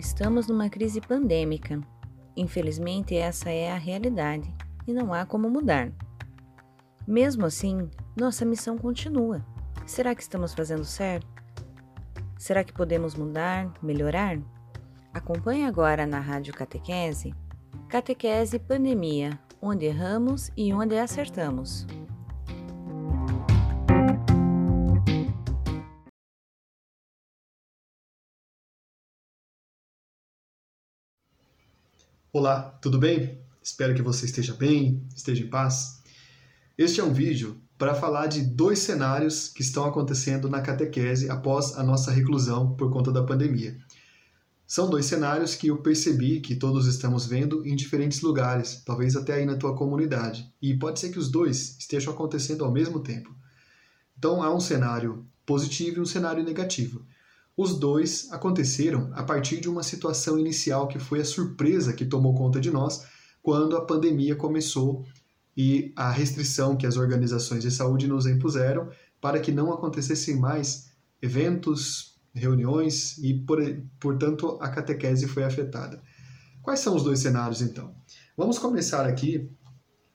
Estamos numa crise pandêmica. Infelizmente, essa é a realidade e não há como mudar. Mesmo assim, nossa missão continua. Será que estamos fazendo certo? Será que podemos mudar, melhorar? Acompanhe agora na Rádio Catequese Catequese Pandemia onde erramos e onde acertamos. Olá, tudo bem? Espero que você esteja bem, esteja em paz. Este é um vídeo para falar de dois cenários que estão acontecendo na catequese após a nossa reclusão por conta da pandemia. São dois cenários que eu percebi que todos estamos vendo em diferentes lugares, talvez até aí na tua comunidade. E pode ser que os dois estejam acontecendo ao mesmo tempo. Então há um cenário positivo e um cenário negativo. Os dois aconteceram a partir de uma situação inicial que foi a surpresa que tomou conta de nós quando a pandemia começou e a restrição que as organizações de saúde nos impuseram para que não acontecessem mais eventos, reuniões e, por, portanto, a catequese foi afetada. Quais são os dois cenários, então? Vamos começar aqui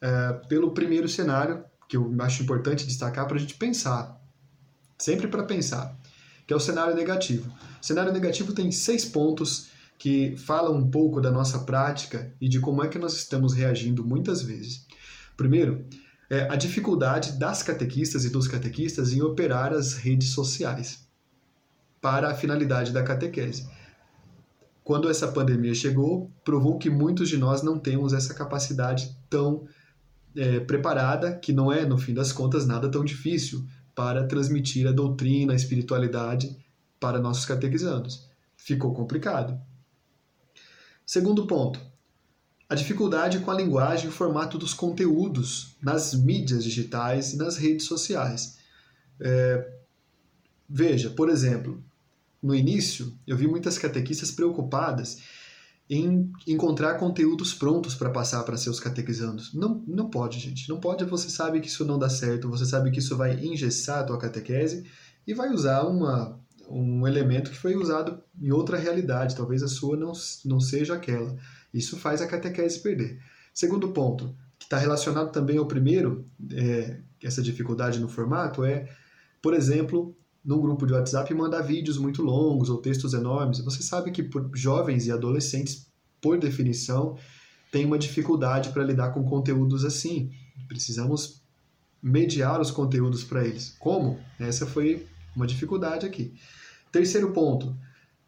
é, pelo primeiro cenário, que eu acho importante destacar para a gente pensar, sempre para pensar, que é o cenário negativo. O cenário negativo tem seis pontos que falam um pouco da nossa prática e de como é que nós estamos reagindo muitas vezes. Primeiro, é a dificuldade das catequistas e dos catequistas em operar as redes sociais para a finalidade da catequese. Quando essa pandemia chegou, provou que muitos de nós não temos essa capacidade tão é, preparada, que não é, no fim das contas, nada tão difícil para transmitir a doutrina, a espiritualidade para nossos catequizandos. Ficou complicado. Segundo ponto, a dificuldade com a linguagem e o formato dos conteúdos nas mídias digitais e nas redes sociais. É, Veja, por exemplo, no início eu vi muitas catequistas preocupadas em encontrar conteúdos prontos para passar para seus catequizandos. Não, não pode, gente. Não pode. Você sabe que isso não dá certo. Você sabe que isso vai engessar a tua catequese e vai usar uma, um elemento que foi usado em outra realidade. Talvez a sua não, não seja aquela. Isso faz a catequese perder. Segundo ponto, que está relacionado também ao primeiro, é, essa dificuldade no formato, é, por exemplo, num grupo de WhatsApp e mandar vídeos muito longos ou textos enormes. Você sabe que jovens e adolescentes, por definição, têm uma dificuldade para lidar com conteúdos assim. Precisamos mediar os conteúdos para eles. Como? Essa foi uma dificuldade aqui. Terceiro ponto: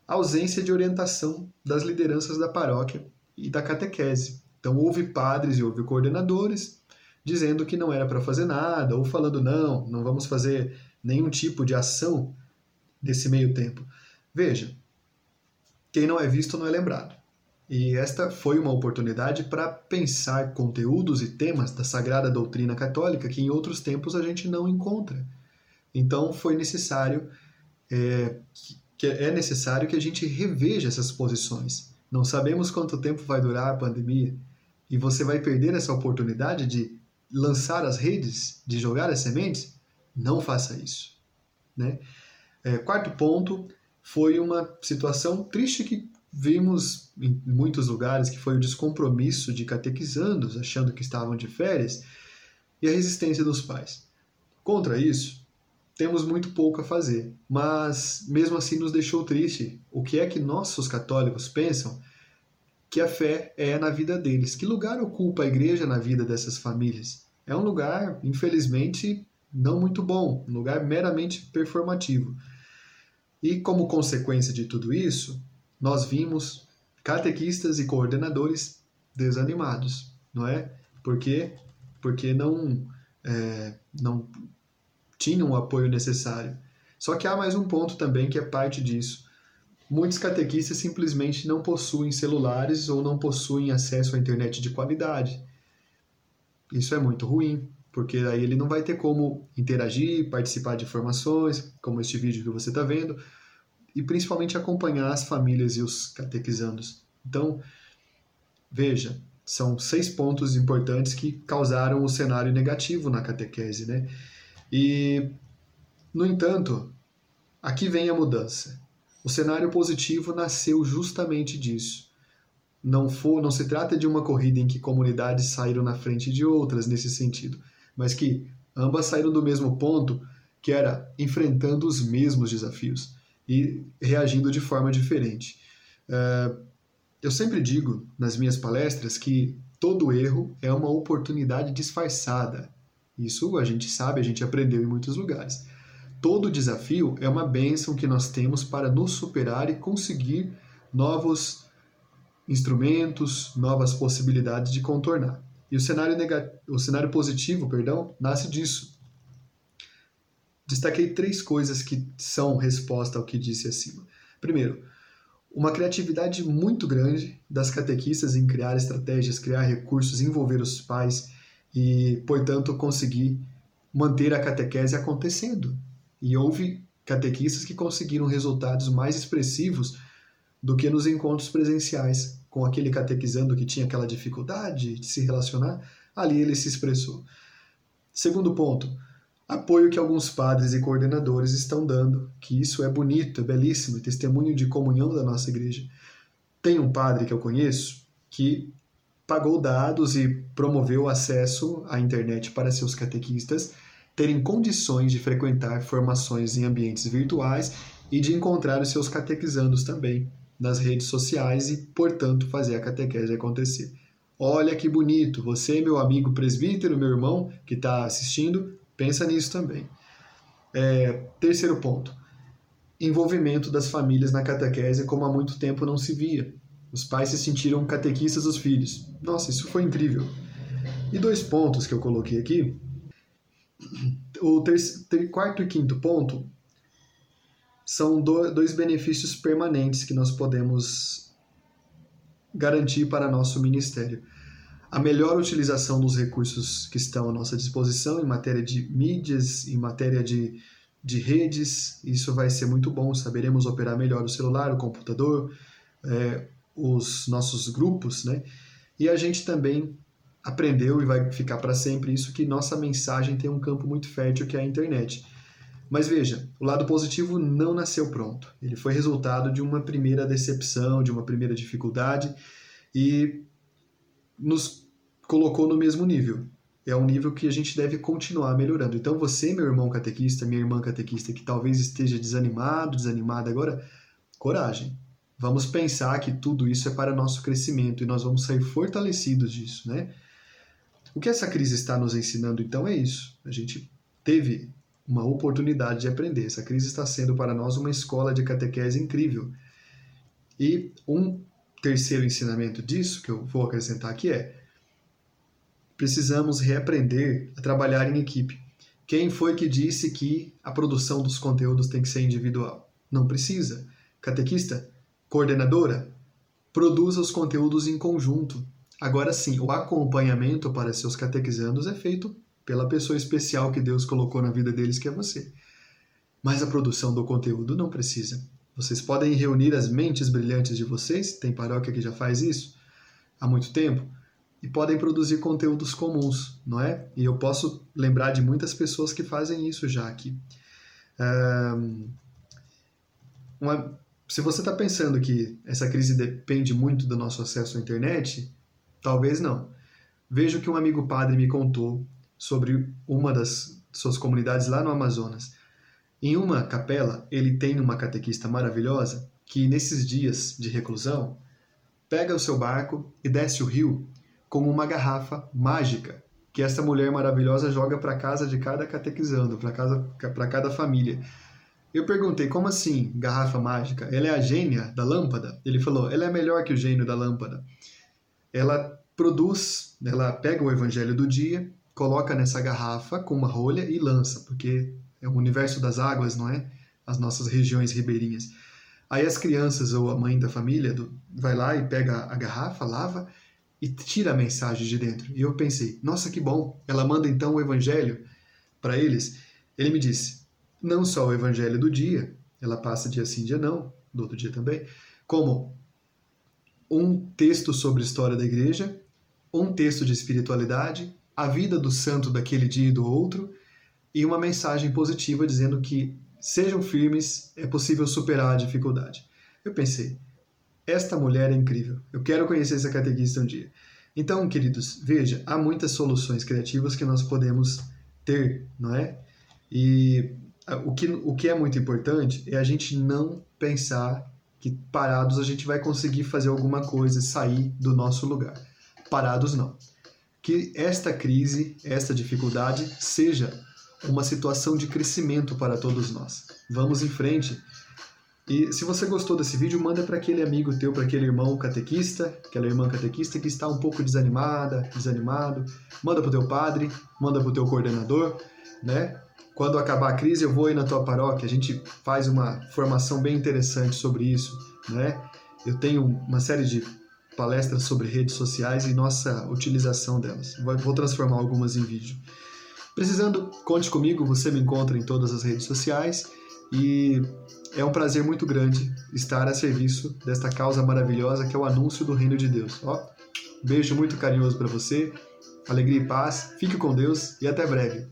ausência de orientação das lideranças da paróquia e da catequese. Então, houve padres e houve coordenadores dizendo que não era para fazer nada, ou falando não, não vamos fazer nenhum tipo de ação nesse meio tempo. Veja, quem não é visto não é lembrado. E esta foi uma oportunidade para pensar conteúdos e temas da sagrada doutrina católica que em outros tempos a gente não encontra. Então foi necessário é, que é necessário que a gente reveja essas posições. Não sabemos quanto tempo vai durar a pandemia e você vai perder essa oportunidade de lançar as redes, de jogar as sementes não faça isso. Né? É, quarto ponto foi uma situação triste que vimos em muitos lugares, que foi o descompromisso de catequizandos, achando que estavam de férias, e a resistência dos pais. Contra isso, temos muito pouco a fazer, mas mesmo assim nos deixou triste. O que é que nossos católicos pensam que a fé é na vida deles? Que lugar ocupa a igreja na vida dessas famílias? É um lugar, infelizmente, não muito bom, um lugar meramente performativo. E como consequência de tudo isso, nós vimos catequistas e coordenadores desanimados, não é? Por quê? Porque não, é, não tinham o apoio necessário. Só que há mais um ponto também que é parte disso. Muitos catequistas simplesmente não possuem celulares ou não possuem acesso à internet de qualidade. Isso é muito ruim, porque aí ele não vai ter como interagir, participar de informações, como este vídeo que você está vendo, e principalmente acompanhar as famílias e os catequizandos. Então, veja, são seis pontos importantes que causaram o cenário negativo na catequese, né? E, no entanto, aqui vem a mudança. O cenário positivo nasceu justamente disso. Não, for, não se trata de uma corrida em que comunidades saíram na frente de outras nesse sentido, mas que ambas saíram do mesmo ponto, que era enfrentando os mesmos desafios e reagindo de forma diferente. Uh, eu sempre digo nas minhas palestras que todo erro é uma oportunidade disfarçada. Isso a gente sabe, a gente aprendeu em muitos lugares. Todo desafio é uma bênção que nós temos para nos superar e conseguir novos instrumentos, novas possibilidades de contornar. E o cenário, negativo, o cenário positivo perdão, nasce disso. Destaquei três coisas que são resposta ao que disse acima. Primeiro, uma criatividade muito grande das catequistas em criar estratégias, criar recursos, envolver os pais e, portanto, conseguir manter a catequese acontecendo. E houve catequistas que conseguiram resultados mais expressivos do que nos encontros presenciais, com aquele catequizando que tinha aquela dificuldade de se relacionar, ali ele se expressou. Segundo ponto, apoio que alguns padres e coordenadores estão dando, que isso é bonito, é belíssimo, é testemunho de comunhão da nossa igreja. Tem um padre que eu conheço que pagou dados e promoveu acesso à internet para seus catequistas terem condições de frequentar formações em ambientes virtuais e de encontrar os seus catequizandos também nas redes sociais e, portanto, fazer a catequese acontecer. Olha que bonito, você, meu amigo presbítero, meu irmão que está assistindo, Pensa nisso também. É, terceiro ponto: envolvimento das famílias na catequese como há muito tempo não se via. Os pais se sentiram catequistas dos filhos. Nossa, isso foi incrível. E dois pontos que eu coloquei aqui. O terceiro, quarto e quinto ponto são dois benefícios permanentes que nós podemos garantir para nosso ministério a melhor utilização dos recursos que estão à nossa disposição em matéria de mídias, em matéria de, de redes. Isso vai ser muito bom, saberemos operar melhor o celular, o computador, é, os nossos grupos, né? E a gente também aprendeu e vai ficar para sempre isso que nossa mensagem tem um campo muito fértil que é a internet. Mas veja, o lado positivo não nasceu pronto. Ele foi resultado de uma primeira decepção, de uma primeira dificuldade e nos colocou no mesmo nível. É um nível que a gente deve continuar melhorando. Então, você, meu irmão catequista, minha irmã catequista, que talvez esteja desanimado, desanimada agora, coragem. Vamos pensar que tudo isso é para nosso crescimento e nós vamos sair fortalecidos disso, né? O que essa crise está nos ensinando, então, é isso. A gente teve uma oportunidade de aprender. Essa crise está sendo para nós uma escola de catequese incrível. E um terceiro ensinamento disso, que eu vou acrescentar aqui, é: precisamos reaprender a trabalhar em equipe. Quem foi que disse que a produção dos conteúdos tem que ser individual? Não precisa. Catequista, coordenadora, produza os conteúdos em conjunto. Agora sim, o acompanhamento para seus catequizandos é feito pela pessoa especial que Deus colocou na vida deles, que é você. Mas a produção do conteúdo não precisa. Vocês podem reunir as mentes brilhantes de vocês, tem paróquia que já faz isso há muito tempo, e podem produzir conteúdos comuns, não é? E eu posso lembrar de muitas pessoas que fazem isso já aqui. Um, uma, se você está pensando que essa crise depende muito do nosso acesso à internet, talvez não. Veja o que um amigo padre me contou sobre uma das suas comunidades lá no Amazonas. Em uma capela, ele tem uma catequista maravilhosa que, nesses dias de reclusão, pega o seu barco e desce o rio com uma garrafa mágica que essa mulher maravilhosa joga para casa de cada catequizando, para casa para cada família. Eu perguntei, como assim, garrafa mágica? Ela é a gênia da lâmpada? Ele falou, ela é melhor que o gênio da lâmpada. Ela produz, ela pega o evangelho do dia, coloca nessa garrafa com uma rolha e lança, porque é o universo das águas, não é? As nossas regiões ribeirinhas. Aí as crianças ou a mãe da família do, vai lá e pega a garrafa, lava e tira a mensagem de dentro. E eu pensei, nossa, que bom! Ela manda então o evangelho para eles. Ele me disse, não só o evangelho do dia, ela passa dia sim, dia não, do outro dia também, como um texto sobre história da igreja, um texto de espiritualidade, a vida do santo daquele dia e do outro, e uma mensagem positiva dizendo que sejam firmes, é possível superar a dificuldade. Eu pensei, esta mulher é incrível, eu quero conhecer essa catequista um dia. Então, queridos, veja, há muitas soluções criativas que nós podemos ter, não é? E o que, o que é muito importante é a gente não pensar que parados a gente vai conseguir fazer alguma coisa, sair do nosso lugar. Parados não. Que esta crise, esta dificuldade seja uma situação de crescimento para todos nós. Vamos em frente. E se você gostou desse vídeo, manda para aquele amigo teu, para aquele irmão catequista, aquela irmã catequista que está um pouco desanimada, desanimado. Manda para o teu padre, manda para o teu coordenador, né? Quando acabar a crise, eu vou aí na tua paróquia, a gente faz uma formação bem interessante sobre isso, né? Eu tenho uma série de palestras sobre redes sociais e nossa utilização delas. Vou transformar algumas em vídeo. Precisando, conte comigo, você me encontra em todas as redes sociais e é um prazer muito grande estar a serviço desta causa maravilhosa que é o anúncio do reino de Deus. Ó, beijo muito carinhoso para você, alegria e paz, fique com Deus e até breve.